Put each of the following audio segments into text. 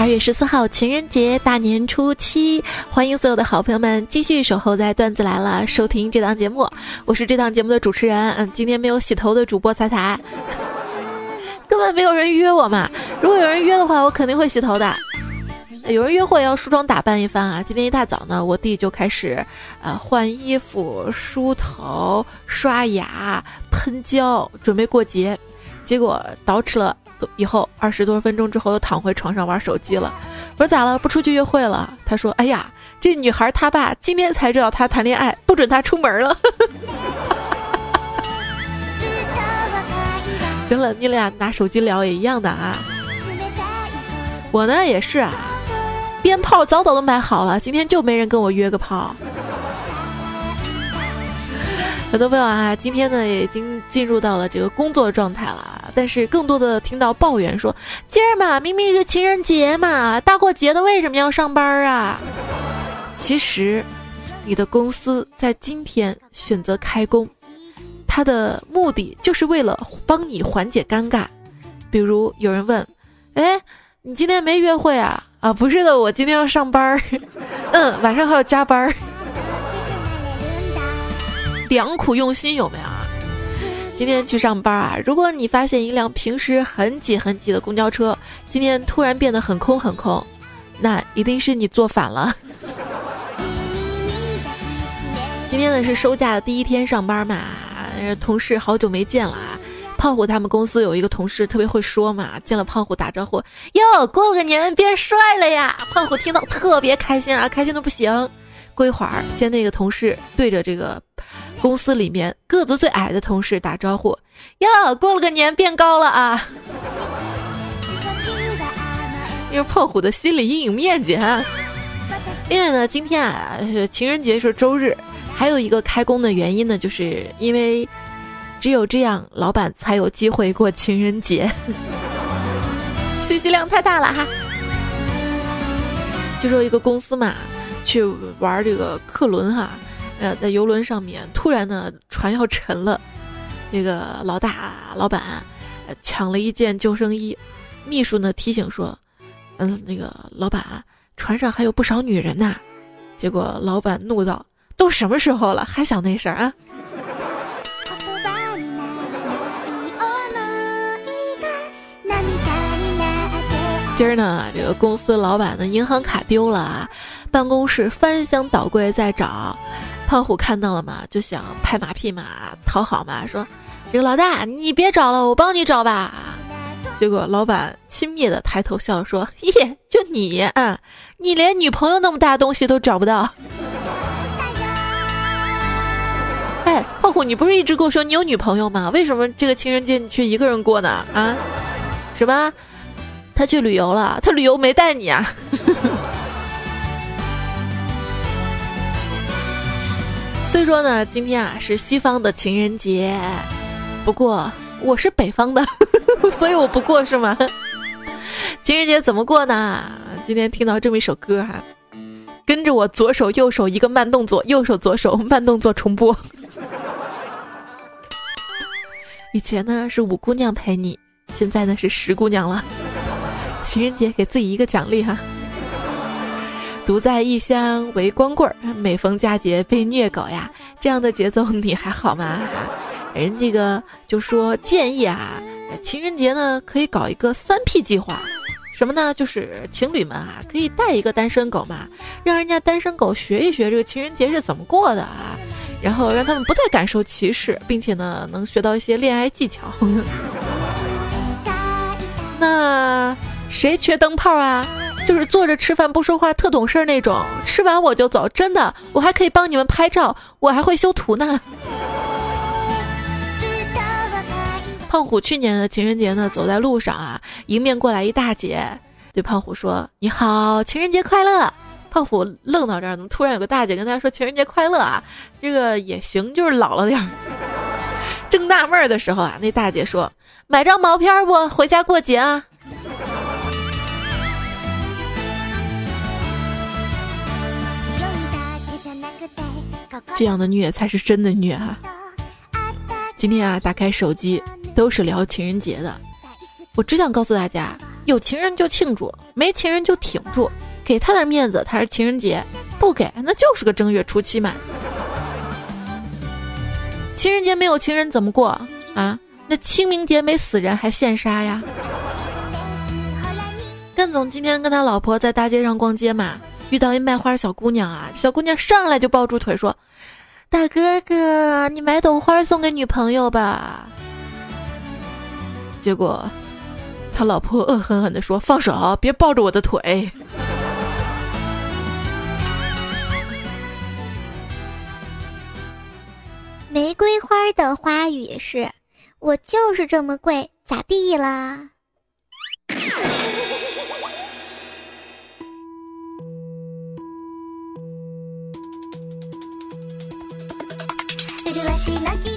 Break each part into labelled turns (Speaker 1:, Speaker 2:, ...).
Speaker 1: 二月十四号情人节，大年初七，欢迎所有的好朋友们继续守候在段子来了，收听这档节目。我是这档节目的主持人，嗯，今天没有洗头的主播彩彩，根本没有人约我嘛。如果有人约的话，我肯定会洗头的。有人约会要梳妆打扮一番啊。今天一大早呢，我弟就开始，呃，换衣服、梳头、刷牙、喷胶，准备过节。结果捯饬了。以后二十多分钟之后又躺回床上玩手机了。我说咋了？不出去约会了？他说：“哎呀，这女孩她爸今天才知道她谈恋爱，不准她出门了。”行了，你俩拿手机聊也一样的啊。我呢也是啊，鞭炮早早都买好了，今天就没人跟我约个炮。很多朋友啊，今天呢也已经进入到了这个工作状态了，但是更多的听到抱怨说，今儿嘛明明是情人节嘛，大过节的为什么要上班啊？其实，你的公司在今天选择开工，它的目的就是为了帮你缓解尴尬。比如有人问，哎，你今天没约会啊？啊，不是的，我今天要上班，嗯，晚上还要加班。良苦用心有没有啊？今天去上班啊，如果你发现一辆平时很挤很挤的公交车，今天突然变得很空很空，那一定是你坐反了。今天呢是收假的第一天上班嘛，同事好久没见了啊。胖虎他们公司有一个同事特别会说嘛，见了胖虎打招呼，哟，过了个年变帅了呀。胖虎听到特别开心啊，开心的不行。过一会儿见那个同事对着这个。公司里面个子最矮的同事打招呼：“哟，过了个年变高了啊！”因为胖虎的心理阴影面积哈。另外呢，今天啊是情人节是周日，还有一个开工的原因呢，就是因为只有这样，老板才有机会过情人节。信息量太大了哈。就说一个公司嘛，去玩这个客轮哈。呃，在游轮上面，突然呢，船要沉了，这个老大老板呃抢了一件救生衣，秘书呢提醒说，嗯，那个老板啊，船上还有不少女人呐。结果老板怒道：“都什么时候了，还想那事儿啊？” 今儿呢，这个公司老板的银行卡丢了啊，办公室翻箱倒柜在找。胖虎看到了嘛，就想拍马屁嘛，讨好嘛，说：“这个老大，你别找了，我帮你找吧。”结果老板轻蔑的抬头笑了，说：“耶，就你，嗯，你连女朋友那么大东西都找不到。”哎，胖虎，你不是一直跟我说你有女朋友吗？为什么这个情人节你却一个人过呢？啊？什么？他去旅游了？他旅游没带你啊？虽说呢，今天啊是西方的情人节，不过我是北方的，所以我不过是吗？情人节怎么过呢？今天听到这么一首歌哈，跟着我左手右手一个慢动作，右手左手慢动作重播。以前呢是五姑娘陪你，现在呢是十姑娘了。情人节给自己一个奖励哈。独在异乡为光棍儿，每逢佳节被虐狗呀！这样的节奏你还好吗？人这个就说建议啊，情人节呢可以搞一个三 P 计划，什么呢？就是情侣们啊可以带一个单身狗嘛，让人家单身狗学一学这个情人节是怎么过的啊，然后让他们不再感受歧视，并且呢能学到一些恋爱技巧。那谁缺灯泡啊？就是坐着吃饭不说话，特懂事儿那种。吃完我就走，真的，我还可以帮你们拍照，我还会修图呢。胖虎去年的情人节呢，走在路上啊，迎面过来一大姐，对胖虎说：“你好，情人节快乐。”胖虎愣到这儿，怎么突然有个大姐跟他说情人节快乐啊？这个也行，就是老了点儿。正纳闷儿的时候啊，那大姐说：“买张毛片不？回家过节啊。”这样的虐才是真的虐哈！今天啊，打开手机都是聊情人节的。我只想告诉大家，有情人就庆祝，没情人就挺住，给他点面子，他是情人节；不给，那就是个正月初七嘛。情人节没有情人怎么过啊？那清明节没死人还现杀呀？干总今天跟他老婆在大街上逛街嘛，遇到一卖花小姑娘啊，小姑娘上来就抱住腿说：“大哥哥，你买朵花送给女朋友吧。”结果，他老婆恶狠狠地说：“放手，别抱着我的腿。”
Speaker 2: 玫瑰花的花语是：“我就是这么贵，咋地了？”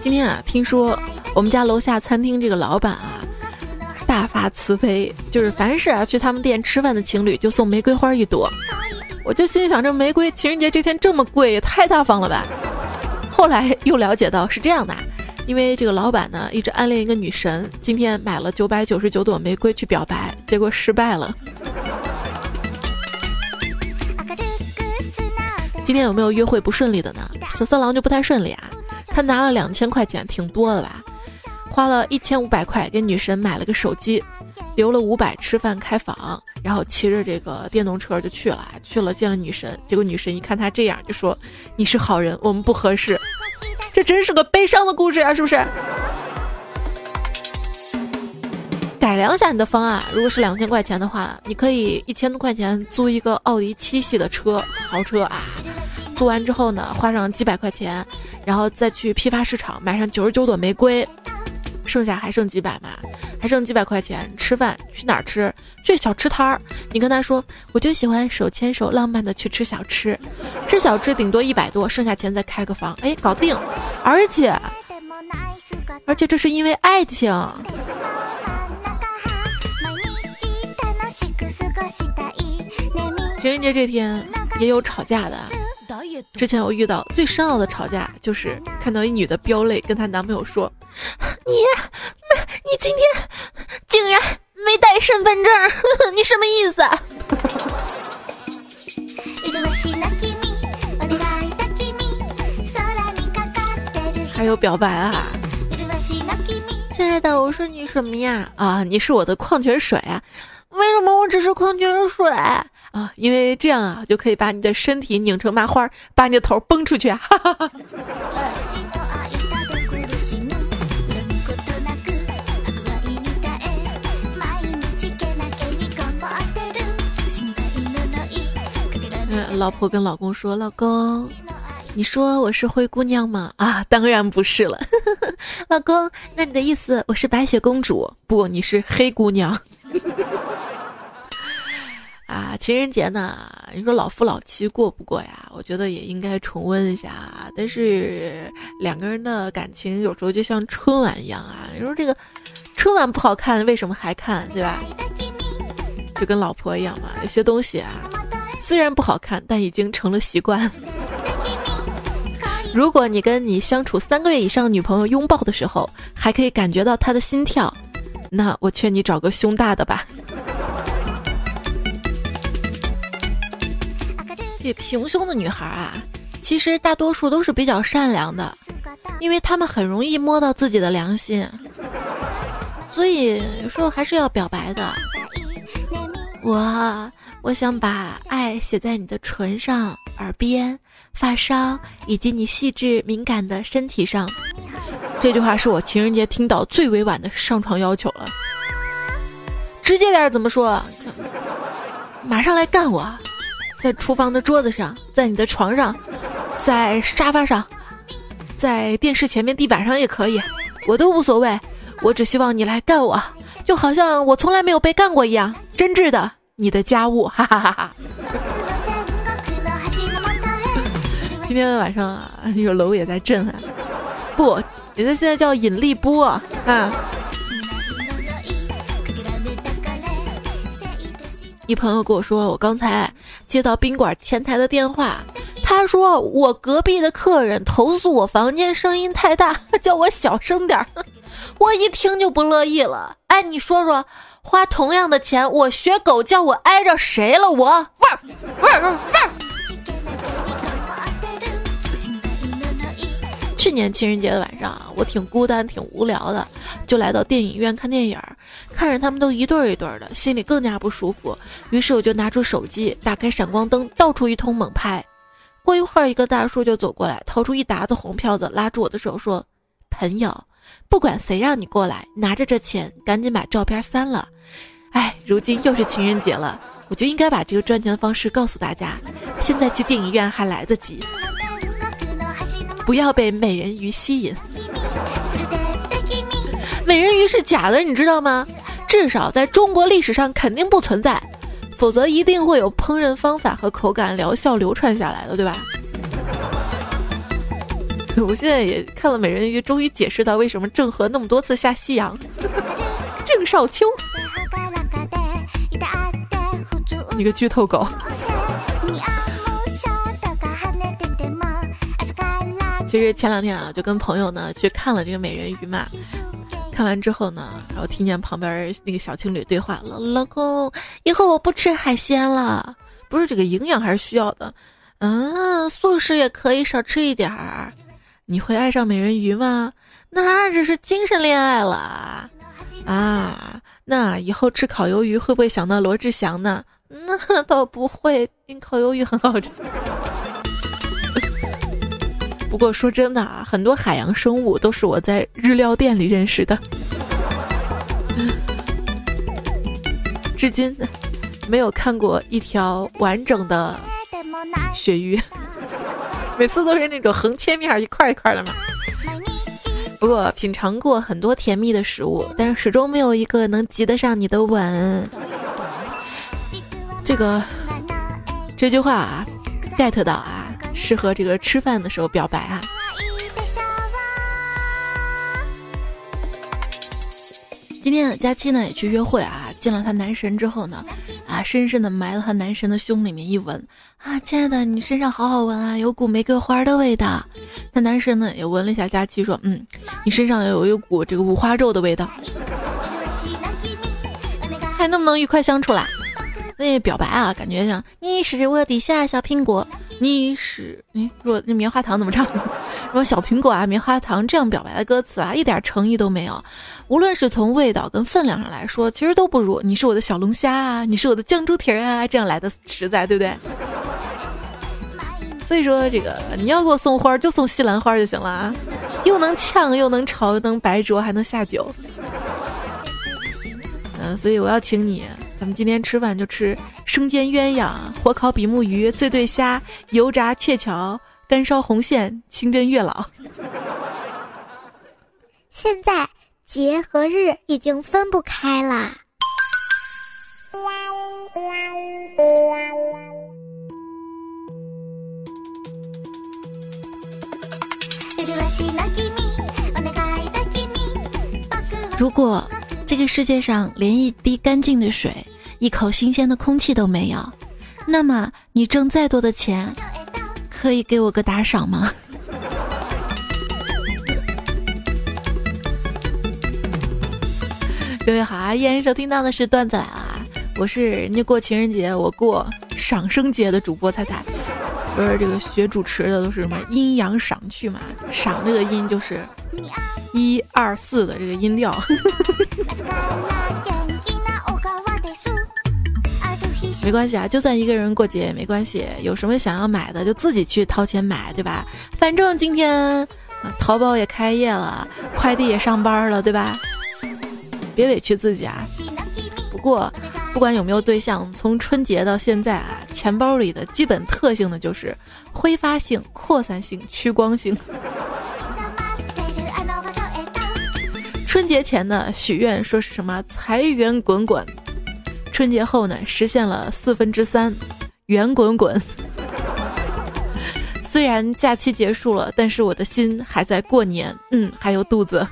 Speaker 1: 今天啊，听说我们家楼下餐厅这个老板啊，大发慈悲，就是凡是啊去他们店吃饭的情侣就送玫瑰花一朵。我就心想，这玫瑰情人节这天这么贵，也太大方了吧。后来又了解到是这样的，因为这个老板呢一直暗恋一个女神，今天买了九百九十九朵玫瑰去表白，结果失败了。今天有没有约会不顺利的呢？小色狼就不太顺利啊，他拿了两千块钱，挺多的吧？花了一千五百块给女神买了个手机，留了五百吃饭开房，然后骑着这个电动车就去了，去了见了女神。结果女神一看他这样，就说：“你是好人，我们不合适。”这真是个悲伤的故事呀，是不是？改良一下你的方案，如果是两千块钱的话，你可以一千多块钱租一个奥迪七系的车，豪车啊。租完之后呢，花上几百块钱，然后再去批发市场买上九十九朵玫瑰。剩下还剩几百嘛？还剩几百块钱吃饭？去哪儿吃？去小吃摊儿。你跟他说，我就喜欢手牵手浪漫的去吃小吃，吃小吃顶多一百多，剩下钱再开个房，哎，搞定。而且，而且这是因为爱情。情人节这天也有吵架的。之前我遇到最深奥的吵架，就是看到一女的飙泪，跟她男朋友说：“你，你今天竟然没带身份证，你什么意思？”还有表白啊，亲爱的，我说你什么呀？啊，你是我的矿泉水啊？为什么我只是矿泉水？啊，因为这样啊，就可以把你的身体拧成麻花，把你的头崩出去啊！嗯，老婆跟老公说：“老公，你说我是灰姑娘吗？”啊，当然不是了。老公，那你的意思我是白雪公主？不，你是黑姑娘。啊，情人节呢？你说老夫老妻过不过呀？我觉得也应该重温一下。但是两个人的感情有时候就像春晚一样啊。你说这个春晚不好看，为什么还看？对吧？就跟老婆一样嘛。有些东西啊，虽然不好看，但已经成了习惯。如果你跟你相处三个月以上女朋友拥抱的时候，还可以感觉到她的心跳，那我劝你找个胸大的吧。这平胸的女孩啊，其实大多数都是比较善良的，因为她们很容易摸到自己的良心，所以有时候还是要表白的。我我想把爱写在你的唇上、耳边、发梢以及你细致敏感的身体上。这句话是我情人节听到最委婉的上床要求了。直接点怎么说？马上来干我！在厨房的桌子上，在你的床上，在沙发上，在电视前面地板上也可以，我都无所谓。我只希望你来干我，就好像我从来没有被干过一样，真挚的你的家务，哈哈哈哈。今天晚上啊，那个楼也在震啊，不，人家现在叫引力波啊。一朋友跟我说，我刚才接到宾馆前台的电话，他说我隔壁的客人投诉我房间声音太大，叫我小声点儿。我一听就不乐意了。哎，你说说，花同样的钱，我学狗叫，我挨着谁了？我味儿味儿味儿。去年情人节的晚上啊，我挺孤单、挺无聊的，就来到电影院看电影，看着他们都一对儿一对儿的，心里更加不舒服。于是我就拿出手机，打开闪光灯，到处一通猛拍。过一会儿，一个大叔就走过来，掏出一沓子红票子，拉住我的手说：“朋友，不管谁让你过来，拿着这钱，赶紧把照片删了。”哎，如今又是情人节了，我就应该把这个赚钱的方式告诉大家。现在去电影院还来得及。不要被美人鱼吸引，美人鱼是假的，你知道吗？至少在中国历史上肯定不存在，否则一定会有烹饪方法和口感疗效流传下来的，对吧？我现在也看了美人鱼，终于解释到为什么郑和那么多次下西洋。郑少秋，你个剧透狗。其实前两天啊，就跟朋友呢去看了这个美人鱼嘛。看完之后呢，然后听见旁边那个小情侣对话了：“老公，以后我不吃海鲜了，不是这个营养还是需要的。嗯，素食也可以少吃一点儿。你会爱上美人鱼吗？那只是精神恋爱了啊。那以后吃烤鱿鱼会不会想到罗志祥呢？那倒不会，因烤鱿鱼很好吃。”不过说真的啊，很多海洋生物都是我在日料店里认识的，至今没有看过一条完整的鳕鱼，每次都是那种横切面一块一块的嘛。不过品尝过很多甜蜜的食物，但是始终没有一个能及得上你的吻。这个这句话啊，get 到啊。适合这个吃饭的时候表白啊！今天佳期呢也去约会啊，见了她男神之后呢，啊，深深的埋到她男神的胸里面一闻啊，亲爱的，你身上好好闻啊，有股玫瑰花的味道。那男神呢也闻了一下佳期，说，嗯，你身上有一股这个五花肉的味道，还能不能愉快相处啦？那表白啊，感觉像你是我的小小苹果。你是你说那棉花糖怎么唱？什么小苹果啊，棉花糖这样表白的歌词啊，一点诚意都没有。无论是从味道跟分量上来说，其实都不如你是我的小龙虾啊，你是我的酱猪蹄啊，这样来的实在，对不对？所以说这个你要给我送花，就送西兰花就行了啊，又能呛又能炒又能白灼还能下酒。嗯，所以我要请你。咱们今天吃饭就吃生煎鸳鸯、火烤比目鱼、醉对虾、油炸鹊桥、干烧红线、清蒸月老。
Speaker 2: 现在节和日已经分不开啦。
Speaker 1: 如果。这个世界上连一滴干净的水、一口新鲜的空气都没有，那么你挣再多的钱，可以给我个打赏吗？各位好啊，依然收听到的是段子来了，我是人家过情人节，我过赏生节的主播彩彩。不是这个学主持的都是什么阴阳赏去嘛？赏这个音就是一二四的这个音调。没关系啊，就算一个人过节也没关系。有什么想要买的，就自己去掏钱买，对吧？反正今天啊淘宝也开业了，快递也上班了，对吧？别委屈自己啊。不过。不管有没有对象，从春节到现在啊，钱包里的基本特性呢就是挥发性、扩散性、趋光性。春节前呢许愿说是什么财源滚滚，春节后呢实现了四分之三，圆滚滚。虽然假期结束了，但是我的心还在过年，嗯，还有肚子，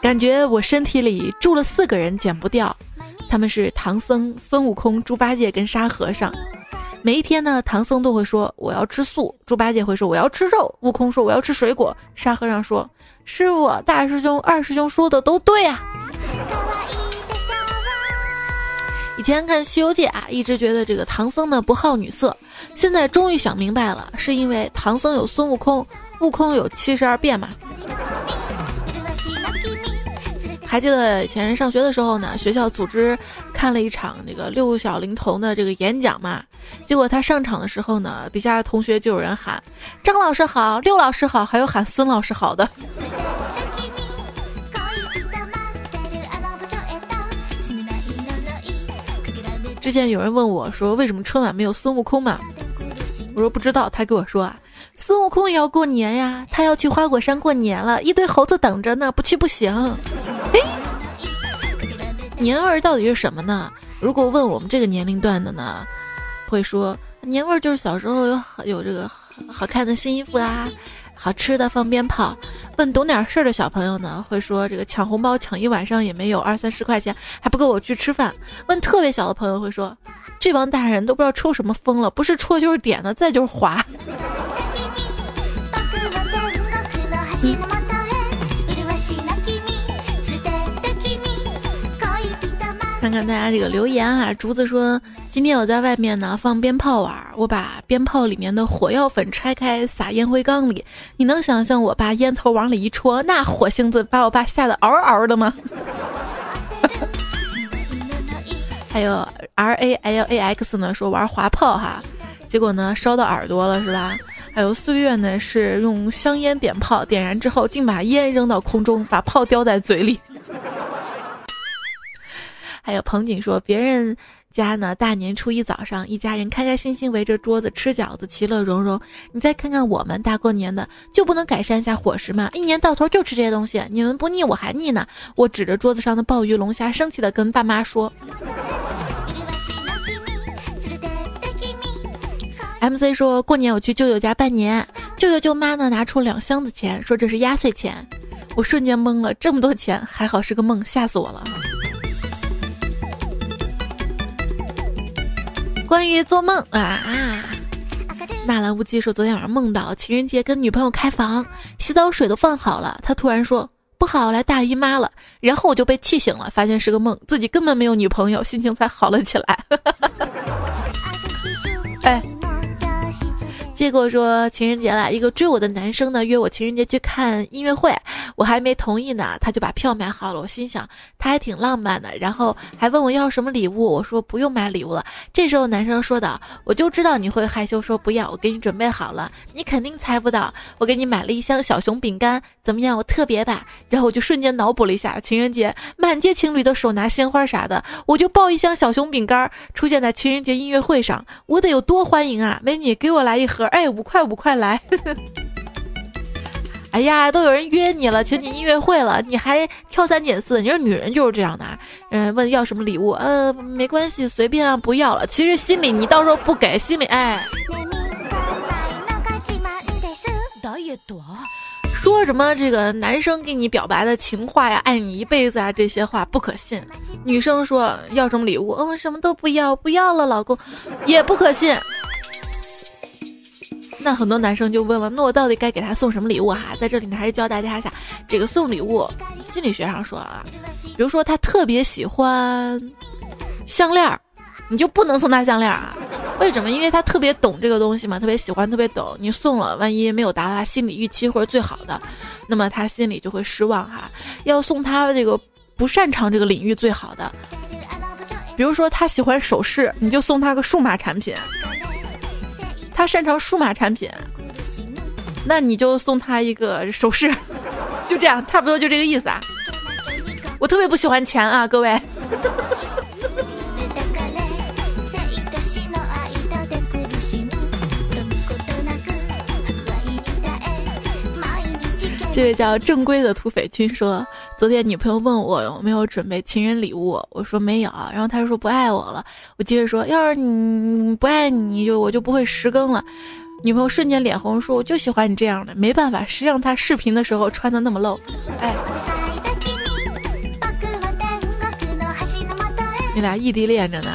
Speaker 1: 感觉我身体里住了四个人，减不掉。他们是唐僧、孙悟空、猪八戒跟沙和尚。每一天呢，唐僧都会说我要吃素，猪八戒会说我要吃肉，悟空说我要吃水果，沙和尚说师傅、大师兄、二师兄说的都对啊。以前看《西游记》啊，一直觉得这个唐僧呢不好女色，现在终于想明白了，是因为唐僧有孙悟空，悟空有七十二变嘛。还记得以前上学的时候呢，学校组织看了一场这个六小龄童的这个演讲嘛，结果他上场的时候呢，底下的同学就有人喊张老师好，六老师好，还有喊孙老师好的。之前有人问我说，为什么春晚没有孙悟空嘛？我说不知道。他给我说啊，孙悟空也要过年呀，他要去花果山过年了，一堆猴子等着呢，不去不行。哎，年味儿到底是什么呢？如果问我们这个年龄段的呢，会说年味儿就是小时候有有这个好看的新衣服啊。好吃的放鞭炮，问懂点事儿的小朋友呢，会说这个抢红包抢一晚上也没有二三十块钱，还不够我去吃饭。问特别小的朋友会说，这帮大人都不知道抽什么风了，不是戳就是点的，再就是滑。看看大家这个留言啊，竹子说。今天我在外面呢放鞭炮玩，我把鞭炮里面的火药粉拆开撒烟灰缸里。你能想象我把烟头往里一戳，那火星子把我爸吓得嗷嗷的吗？还有 R A L A X 呢说玩滑炮哈，结果呢烧到耳朵了是吧？还有岁月呢是用香烟点炮，点燃之后竟把烟扔到空中，把炮叼在嘴里。还有彭景说别人。家呢？大年初一早上，一家人开开心心围着桌子吃饺子，其乐融融。你再看看我们，大过年的就不能改善一下伙食吗？一年到头就吃这些东西，你们不腻，我还腻呢。我指着桌子上的鲍鱼、龙虾，生气的跟爸妈说。MC 说过年我去舅舅家拜年，舅舅舅妈呢拿出两箱子钱，说这是压岁钱。我瞬间懵了，这么多钱，还好是个梦，吓死我了。关于做梦啊啊！纳兰无忌说昨天晚上梦到情人节跟女朋友开房，洗澡水都放好了，他突然说不好来大姨妈了，然后我就被气醒了，发现是个梦，自己根本没有女朋友，心情才好了起来。哎。结果说情人节了，一个追我的男生呢约我情人节去看音乐会，我还没同意呢，他就把票买好了。我心想他还挺浪漫的，然后还问我要什么礼物，我说不用买礼物了。这时候男生说道：“我就知道你会害羞，说不要，我给你准备好了，你肯定猜不到，我给你买了一箱小熊饼干，怎么样？我特别吧？”然后我就瞬间脑补了一下情人节，满街情侣的手拿鲜花啥的，我就抱一箱小熊饼干出现在情人节音乐会上，我得有多欢迎啊！美女，给我来一盒。哎，五块五块来！哎呀，都有人约你了，请你音乐会了，你还挑三拣四。你说女人就是这样的啊？嗯，问要什么礼物？呃，没关系，随便啊，不要了。其实心里你到时候不给，心里哎。说什么这个男生给你表白的情话呀，爱你一辈子啊，这些话不可信。女生说要什么礼物？嗯，什么都不要，不要了，老公，也不可信。那很多男生就问了，那我到底该给他送什么礼物哈？在这里呢，还是教大家一下，这个送礼物心理学上说啊，比如说他特别喜欢项链，你就不能送他项链啊？为什么？因为他特别懂这个东西嘛，特别喜欢，特别懂。你送了，万一没有达到他心理预期或者最好的，那么他心里就会失望哈。要送他这个不擅长这个领域最好的，比如说他喜欢首饰，你就送他个数码产品。他擅长数码产品，那你就送他一个首饰，就这样，差不多就这个意思啊。我特别不喜欢钱啊，各位。这位叫正规的土匪君说，昨天女朋友问我有没有准备情人礼物，我说没有，然后他说不爱我了。我接着说，要是你不爱你就我就不会十更了。女朋友瞬间脸红，说我就喜欢你这样的，没办法，谁让他视频的时候穿的那么露。哎，你俩异地恋着呢。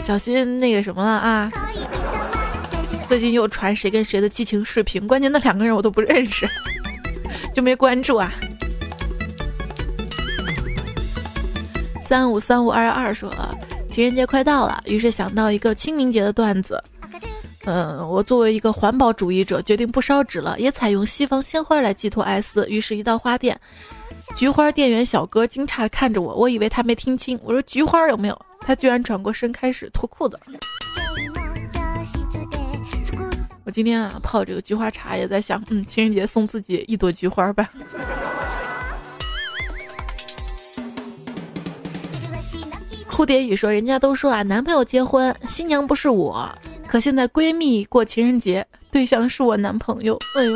Speaker 1: 小心那个什么了啊！最近又传谁跟谁的激情视频，关键那两个人我都不认识，就没关注啊。三五三五二幺二说，情人节快到了，于是想到一个清明节的段子。嗯，我作为一个环保主义者，决定不烧纸了，也采用西方鲜花来寄托哀思。于是，一到花店，菊花店员小哥惊诧地看着我，我以为他没听清，我说菊花有没有？他居然转过身开始脱裤子。我今天啊泡这个菊花茶，也在想，嗯，情人节送自己一朵菊花吧。蝴蝶雨说：“人家都说啊，男朋友结婚，新娘不是我，可现在闺蜜过情人节，对象是我男朋友。哎呦，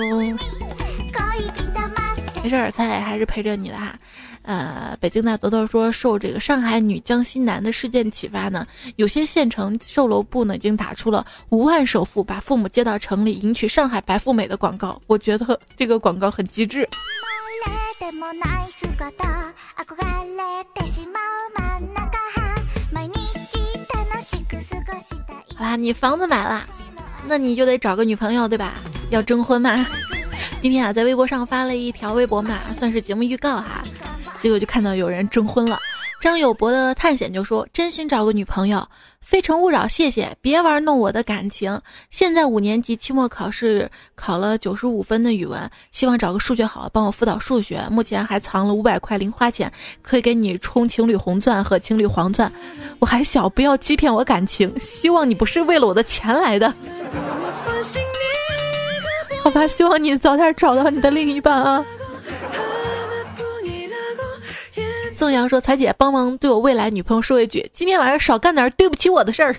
Speaker 1: 没事儿，菜还是陪着你的哈。呃，北京大豆豆说，受这个上海女江西男的事件启发呢，有些县城售楼部呢已经打出了五万首付把父母接到城里迎娶上海白富美的广告。我觉得这个广告很机智。”好啦，你房子买了，那你就得找个女朋友，对吧？要征婚吗？今天啊，在微博上发了一条微博嘛，算是节目预告哈。结果就看到有人征婚了。张友博的探险就说：“真心找个女朋友，非诚勿扰，谢谢，别玩弄我的感情。现在五年级期末考试考了九十五分的语文，希望找个数学好，帮我辅导数学。目前还藏了五百块零花钱，可以给你充情侣红钻和情侣黄钻。我还小，不要欺骗我感情。希望你不是为了我的钱来的。好吧，希望你早点找到你的另一半啊。”宋阳说：“彩姐，帮忙对我未来女朋友说一句，今天晚上少干点对不起我的事儿，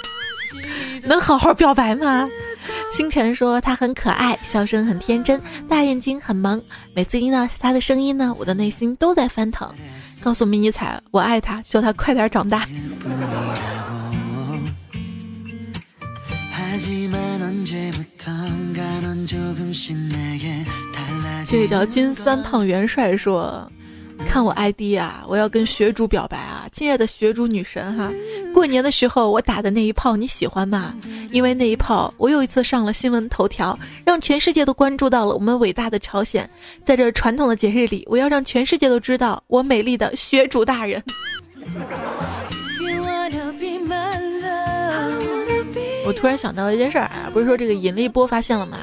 Speaker 1: 能好好表白吗？”星辰说：“他很可爱，笑声很天真，大眼睛很萌。每次听到他的声音呢，我的内心都在翻腾。告诉迷你彩，我爱他，叫他快点长大。”这个叫金三胖元帅说。看我 ID 啊！我要跟学主表白啊！亲爱的学主女神哈，过年的时候我打的那一炮你喜欢吗？因为那一炮，我又一次上了新闻头条，让全世界都关注到了我们伟大的朝鲜。在这传统的节日里，我要让全世界都知道我美丽的学主大人。我突然想到一件事儿啊，不是说这个引力波发现了吗？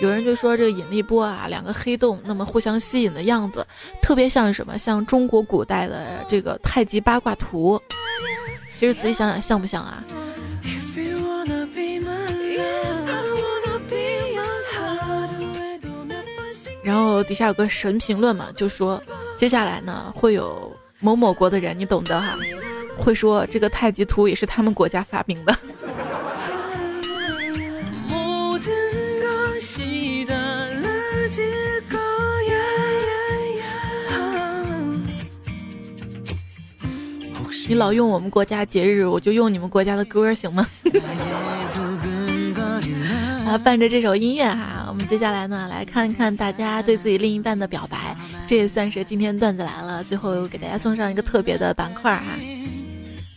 Speaker 1: 有人就说这个引力波啊，两个黑洞那么互相吸引的样子，特别像什么？像中国古代的这个太极八卦图。其实仔细想想，像不像啊？然后底下有个神评论嘛，就说接下来呢会有某某国的人，你懂得哈，会说这个太极图也是他们国家发明的。你老用我们国家节日，我就用你们国家的歌，行吗？啊，伴着这首音乐哈，我们接下来呢，来看一看大家对自己另一半的表白。这也算是今天段子来了，最后给大家送上一个特别的板块哈。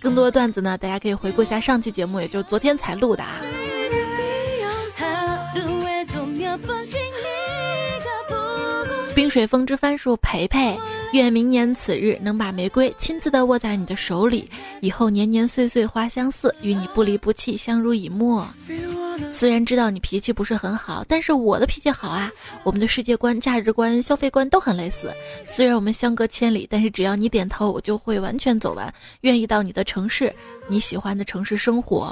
Speaker 1: 更多段子呢，大家可以回顾一下上期节目，也就是昨天才录的啊。冰水风之番薯陪陪，愿明年此日能把玫瑰亲自的握在你的手里，以后年年岁岁花相似，与你不离不弃，相濡以沫。虽然知道你脾气不是很好，但是我的脾气好啊。我们的世界观、价值观、消费观都很类似。虽然我们相隔千里，但是只要你点头，我就会完全走完。愿意到你的城市，你喜欢的城市生活。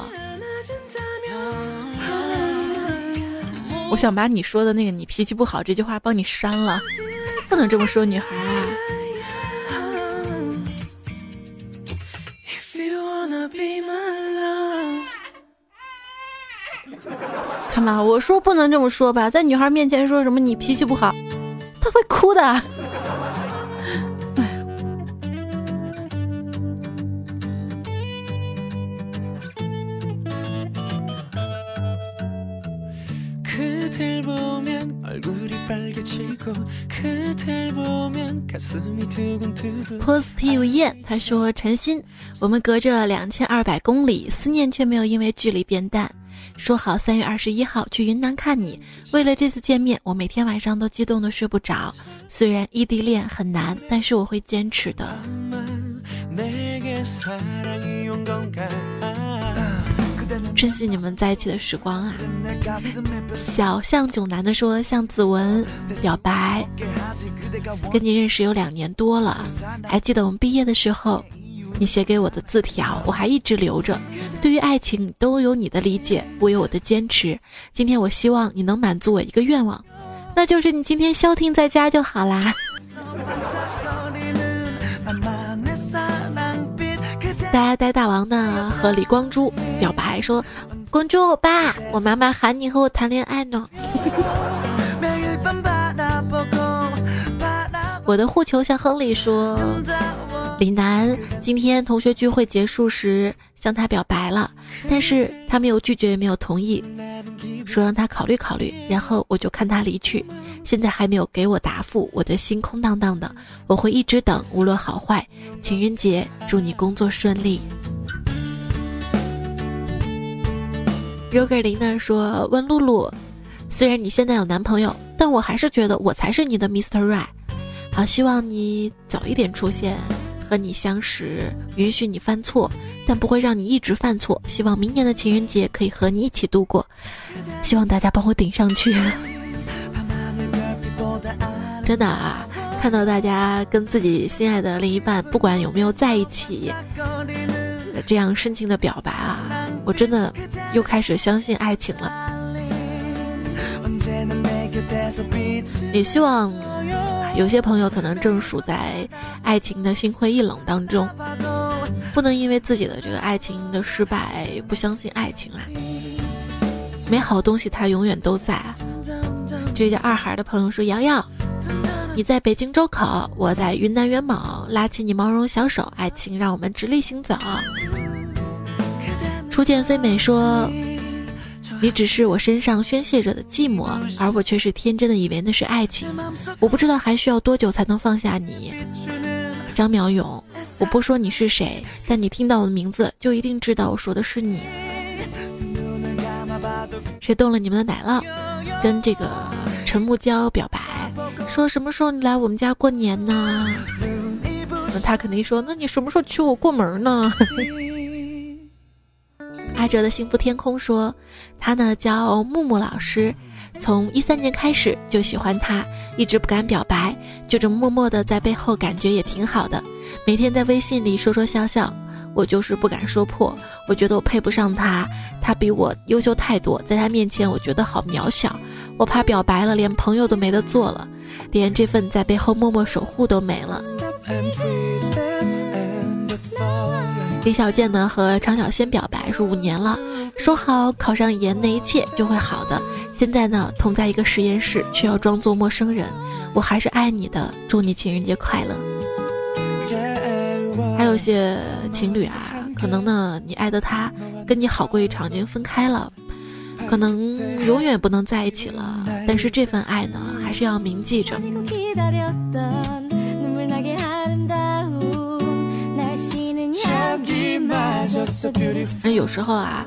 Speaker 1: 我想把你说的那个“你脾气不好”这句话帮你删了，不能这么说女孩啊！看吧，我说不能这么说吧，在女孩面前说什么你脾气不好，她会哭的。Positive 燕，他说：“陈鑫，我们隔着两千二百公里，思念却没有因为距离变淡。说好三月二十一号去云南看你，为了这次见面，我每天晚上都激动的睡不着。虽然异地恋很难，但是我会坚持的。”珍惜你们在一起的时光啊！小向囧男的说：“向子文表白，跟你认识有两年多了，还记得我们毕业的时候，你写给我的字条，我还一直留着。对于爱情，都有你的理解，我有我的坚持。今天我希望你能满足我一个愿望，那就是你今天消停在家就好啦。”呆呆大王呢和李光洙表白说：“光洙欧巴，我妈妈喊你和我谈恋爱呢。”我的护球向亨利说：“李楠今天同学聚会结束时向他表白了，但是他没有拒绝也没有同意。”说让他考虑考虑，然后我就看他离去，现在还没有给我答复，我的心空荡荡的，我会一直等，无论好坏。情人节，祝你工作顺利。Roger 林呢说：“问露露，虽然你现在有男朋友，但我还是觉得我才是你的 Mr. Right。好，希望你早一点出现。”和你相识，允许你犯错，但不会让你一直犯错。希望明年的情人节可以和你一起度过。希望大家帮我顶上去。真的啊，看到大家跟自己心爱的另一半，不管有没有在一起，这样深情的表白啊，我真的又开始相信爱情了。也希望。有些朋友可能正处在爱情的心灰意冷当中，不能因为自己的这个爱情的失败不相信爱情啊！美好东西它永远都在。这叫二孩的朋友说：“瑶瑶，你在北京周口，我在云南元谋，拉起你毛绒小手，爱情让我们直立行走。”初见虽美说。你只是我身上宣泄着的寂寞，而我却是天真的以为那是爱情。我不知道还需要多久才能放下你，张淼勇。我不说你是谁，但你听到我的名字就一定知道我说的是你。谁动了你们的奶酪？跟这个陈木娇表白，说什么时候你来我们家过年呢？那他肯定说，那你什么时候娶我过门呢？阿哲的幸福天空说，他呢叫木木老师，从一三年开始就喜欢他，一直不敢表白，就这么默默的在背后，感觉也挺好的。每天在微信里说说笑笑，我就是不敢说破。我觉得我配不上他，他比我优秀太多，在他面前我觉得好渺小。我怕表白了，连朋友都没得做了，连这份在背后默默守护都没了。李小健呢和常小仙表白是五年了，说好考上研那一切就会好的。现在呢同在一个实验室，却要装作陌生人。我还是爱你的，祝你情人节快乐。还有些情侣啊，可能呢你爱的他跟你好过一场，已经分开了，可能永远不能在一起了。但是这份爱呢，还是要铭记着。那有时候啊，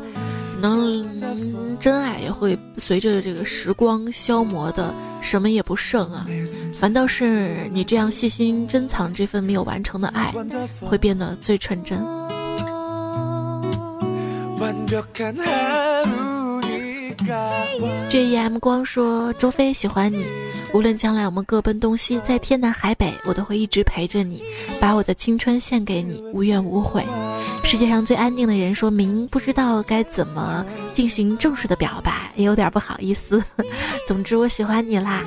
Speaker 1: 能真爱也会随着这个时光消磨的什么也不剩啊，反倒是你这样细心珍藏这份没有完成的爱，会变得最纯真。J E M 光说：“周飞喜欢你，无论将来我们各奔东西，在天南海北，我都会一直陪着你，把我的青春献给你，无怨无悔。”世界上最安定的人，说明不知道该怎么进行正式的表白，也有点不好意思。总之，我喜欢你啦。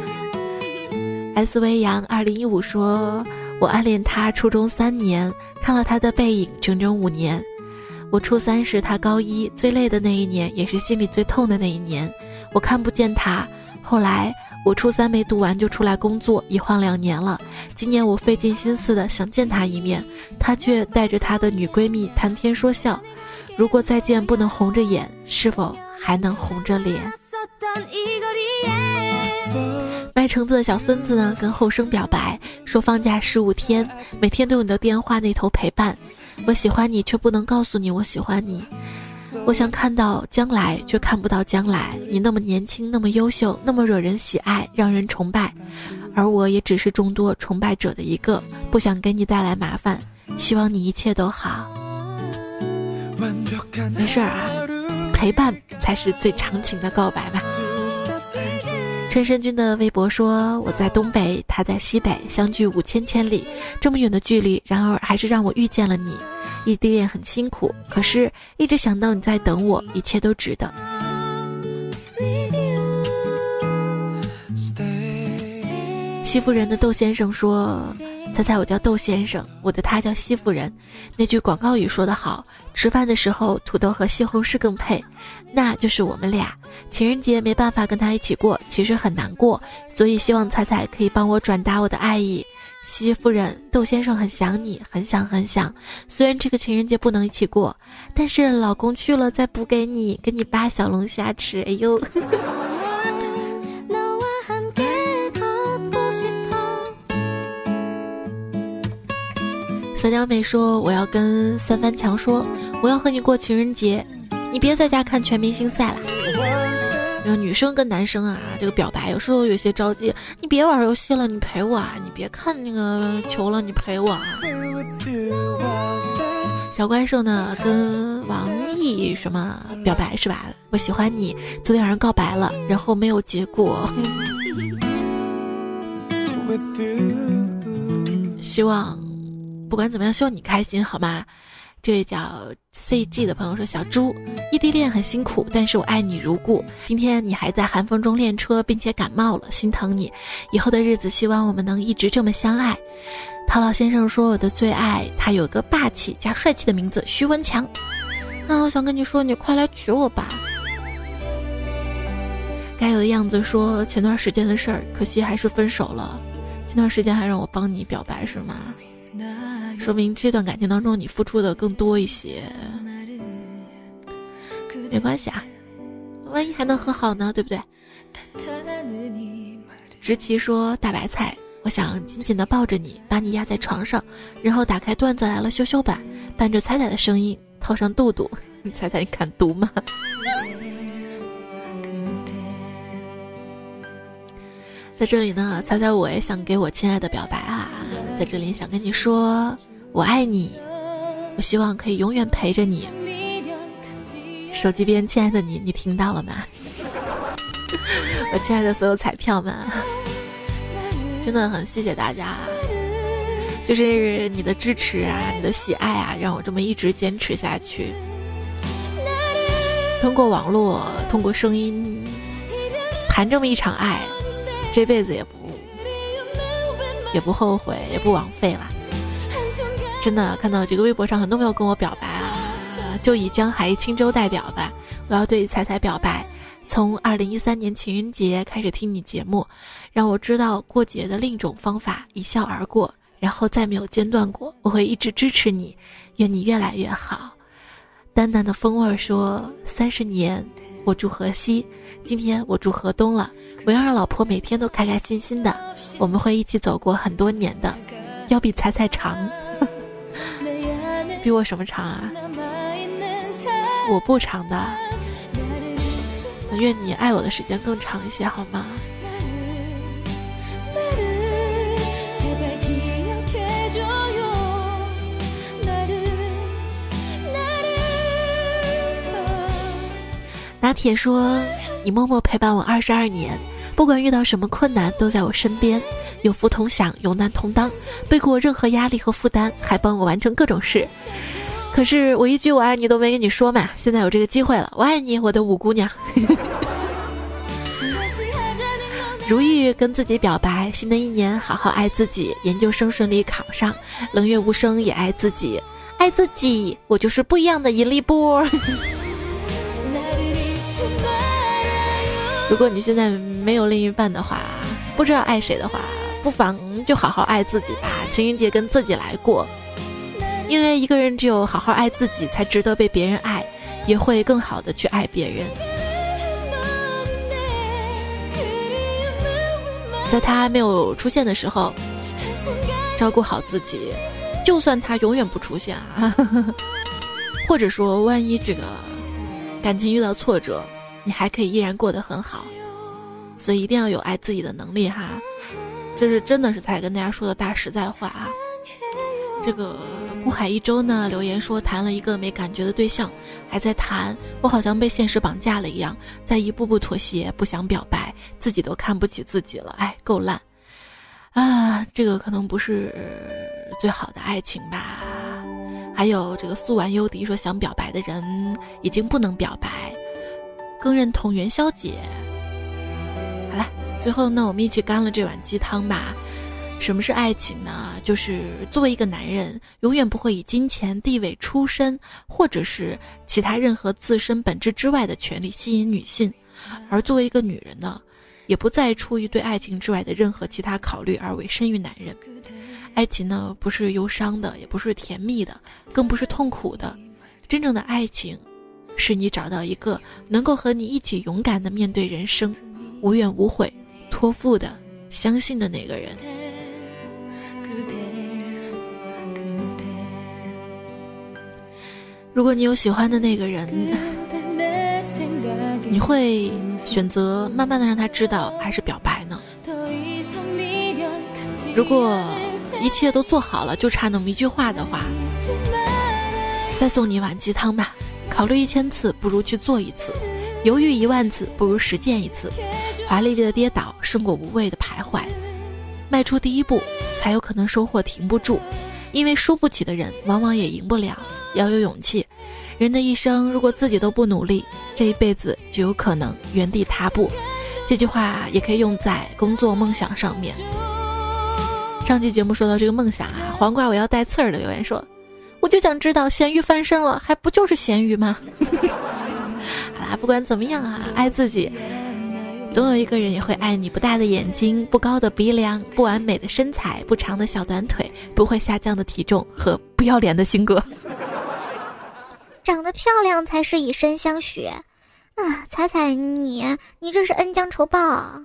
Speaker 1: S V 杨二零一五说：“我暗恋他初中三年，看了他的背影整整五年。”我初三时，他高一，最累的那一年，也是心里最痛的那一年。我看不见他。后来我初三没读完就出来工作，一晃两年了。今年我费尽心思的想见他一面，他却带着他的女闺蜜谈天说笑。如果再见不能红着眼，是否还能红着脸？卖橙子的小孙子呢，跟后生表白说放假十五天，每天都有你的电话那头陪伴。我喜欢你，却不能告诉你我喜欢你。我想看到将来，却看不到将来。你那么年轻，那么优秀，那么惹人喜爱，让人崇拜，而我也只是众多崇拜者的一个。不想给你带来麻烦，希望你一切都好。没事儿啊，陪伴才是最长情的告白吧。陈申君的微博说：“我在东北，他在西北，相距五千千里，这么远的距离，然而还是让我遇见了你。异地恋很辛苦，可是一直想到你在等我，一切都值得。”西夫人的窦先生说。猜猜我叫窦先生，我的他叫西夫人。那句广告语说得好，吃饭的时候土豆和西红柿更配，那就是我们俩。情人节没办法跟他一起过，其实很难过，所以希望彩彩可以帮我转达我的爱意。西夫人，窦先生很想你，很想很想。虽然这个情人节不能一起过，但是老公去了再补给你，给你扒小龙虾吃。哎呦。小娇美说：“我要跟三番强说，我要和你过情人节，你别在家看全明星赛了。女生跟男生啊，这个表白有时候有些着急，你别玩游戏了，你陪我啊！你别看那个球了，你陪我啊！”小怪兽呢，跟王毅什么表白是吧？我喜欢你，昨天晚上告白了，然后没有结果。希望。不管怎么样，希望你开心，好吗？这位叫 CG 的朋友说：“小猪，异地恋很辛苦，但是我爱你如故。今天你还在寒风中练车，并且感冒了，心疼你。以后的日子，希望我们能一直这么相爱。”陶老先生说：“我的最爱，他有个霸气加帅气的名字，徐文强。那我想跟你说，你快来娶我吧。”该有的样子说：“前段时间的事儿，可惜还是分手了。前段时间还让我帮你表白，是吗？”说明这段感情当中你付出的更多一些，没关系啊，万一还能和好呢，对不对？直奇说大白菜，我想紧紧的抱着你，把你压在床上，然后打开段子来了羞羞版，伴着彩彩的声音，套上肚肚，你猜猜你敢读吗？在这里呢，猜猜我也想给我亲爱的表白啊，在这里想跟你说。我爱你，我希望可以永远陪着你。手机边，亲爱的你，你听到了吗？我亲爱的所有彩票们，真的很谢谢大家，就是你的支持啊，你的喜爱啊，让我这么一直坚持下去。通过网络，通过声音，谈这么一场爱，这辈子也不也不后悔，也不枉费了。真的看到这个微博上很多朋友跟我表白啊，就以江海轻舟代表吧，我要对彩彩表白。从二零一三年情人节开始听你节目，让我知道过节的另一种方法，一笑而过，然后再没有间断过。我会一直支持你，愿你越来越好。淡淡的风味说：三十年，我住河西，今天我住河东了。我要让老婆每天都开开心心的，我们会一起走过很多年的，要比彩彩长。比我什么长啊？我不长的。愿你爱我的时间更长一些，好吗？拿铁说：“你默默陪伴我二十二年，不管遇到什么困难，都在我身边。”有福同享，有难同当，背过任何压力和负担，还帮我完成各种事。可是我一句我爱你都没跟你说嘛，现在有这个机会了，我爱你，我的五姑娘。如意跟自己表白，新的一年好好爱自己，研究生顺利考上，冷月无声也爱自己，爱自己，我就是不一样的引力波。如果你现在没有另一半的话，不知道爱谁的话。不妨就好好爱自己吧，情人节跟自己来过，因为一个人只有好好爱自己，才值得被别人爱，也会更好的去爱别人。在他还没有出现的时候，照顾好自己，就算他永远不出现啊，或者说万一这个感情遇到挫折，你还可以依然过得很好。所以一定要有爱自己的能力哈，这是真的是才跟大家说的大实在话啊。这个孤海一周呢留言说谈了一个没感觉的对象，还在谈，我好像被现实绑架了一样，在一步步妥协，不想表白，自己都看不起自己了，哎，够烂啊！这个可能不是最好的爱情吧。还有这个素婉幽迪说想表白的人已经不能表白，更认同元宵节。好了，最后呢，我们一起干了这碗鸡汤吧。什么是爱情呢？就是作为一个男人，永远不会以金钱、地位、出身，或者是其他任何自身本质之外的权利吸引女性；而作为一个女人呢，也不再出于对爱情之外的任何其他考虑而委身于男人。爱情呢，不是忧伤的，也不是甜蜜的，更不是痛苦的。真正的爱情，是你找到一个能够和你一起勇敢的面对人生，无怨无悔、托付的、相信的那个人。如果你有喜欢的那个人，你会选择慢慢的让他知道，还是表白呢？如果一切都做好了，就差那么一句话的话，再送你一碗鸡汤吧。考虑一千次，不如去做一次；犹豫一万次，不如实践一次。华丽丽的跌倒，胜过无谓的徘徊。迈出第一步，才有可能收获停不住。因为输不起的人，往往也赢不了。要有勇气。人的一生，如果自己都不努力，这一辈子就有可能原地踏步。这句话也可以用在工作梦想上面。上期节目说到这个梦想啊，黄瓜我要带刺儿的留言说，我就想知道咸鱼翻身了，还不就是咸鱼吗？好啦，不管怎么样啊，爱自己。总有一个人也会爱你，不大的眼睛，不高的鼻梁，不完美的身材，不长的小短腿，不会下降的体重和不要脸的性格。
Speaker 2: 长得漂亮才是以身相许，啊，彩彩你你这是恩将仇报。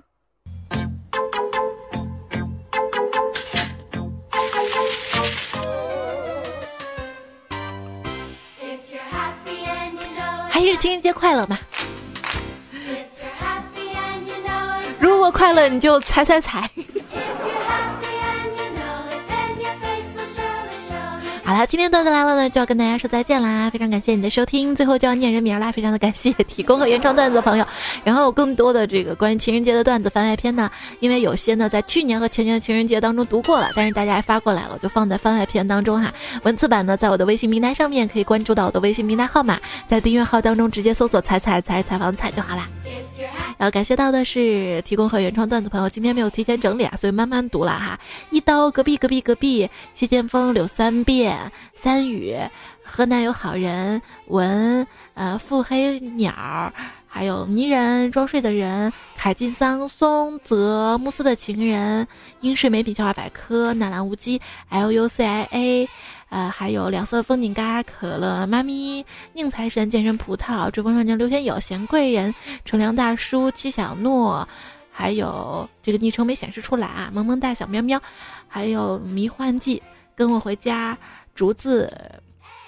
Speaker 1: 还是情人节快乐吧！如果快乐，你就踩踩踩。好了，今天段子来了呢，就要跟大家说再见啦！非常感谢你的收听，最后就要念人名啦！非常的感谢提供和原创段子的朋友。然后更多的这个关于情人节的段子番外篇呢，因为有些呢在去年和前年的情人节当中读过了，但是大家还发过来了，我就放在番外篇当中哈。文字版呢，在我的微信平台上面可以关注到我的微信平台号码，在订阅号当中直接搜索“彩彩才是采访彩”就好啦。然后感谢到的是提供和原创段子朋友，今天没有提前整理啊，所以慢慢读了哈。一刀隔壁隔壁隔壁，谢剑锋柳三变三雨，河南有好人文呃腹黑鸟，还有泥人装睡的人，凯金桑松泽慕斯的情人，英式美品笑话百科纳兰无羁 L U C I A。呃，还有两色风景嘎可乐妈咪宁财神健身葡萄追风少年刘玄友贤贵人乘凉大叔七小诺，还有这个昵称没显示出来啊，萌萌哒小喵喵，还有迷幻剂跟我回家竹子。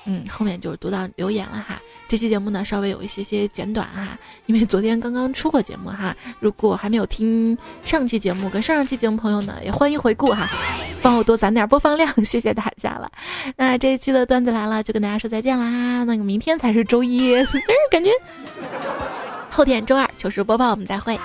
Speaker 1: 嗯，后面就是读到留言了哈。这期节目呢稍微有一些些简短哈，因为昨天刚刚出过节目哈。如果还没有听上期节目跟上上期节目朋友呢，也欢迎回顾哈，帮我多攒点播放量，谢谢大家了。那这一期的段子来了，就跟大家说再见啦。那个明天才是周一，感觉后天周二糗事播报我们再会。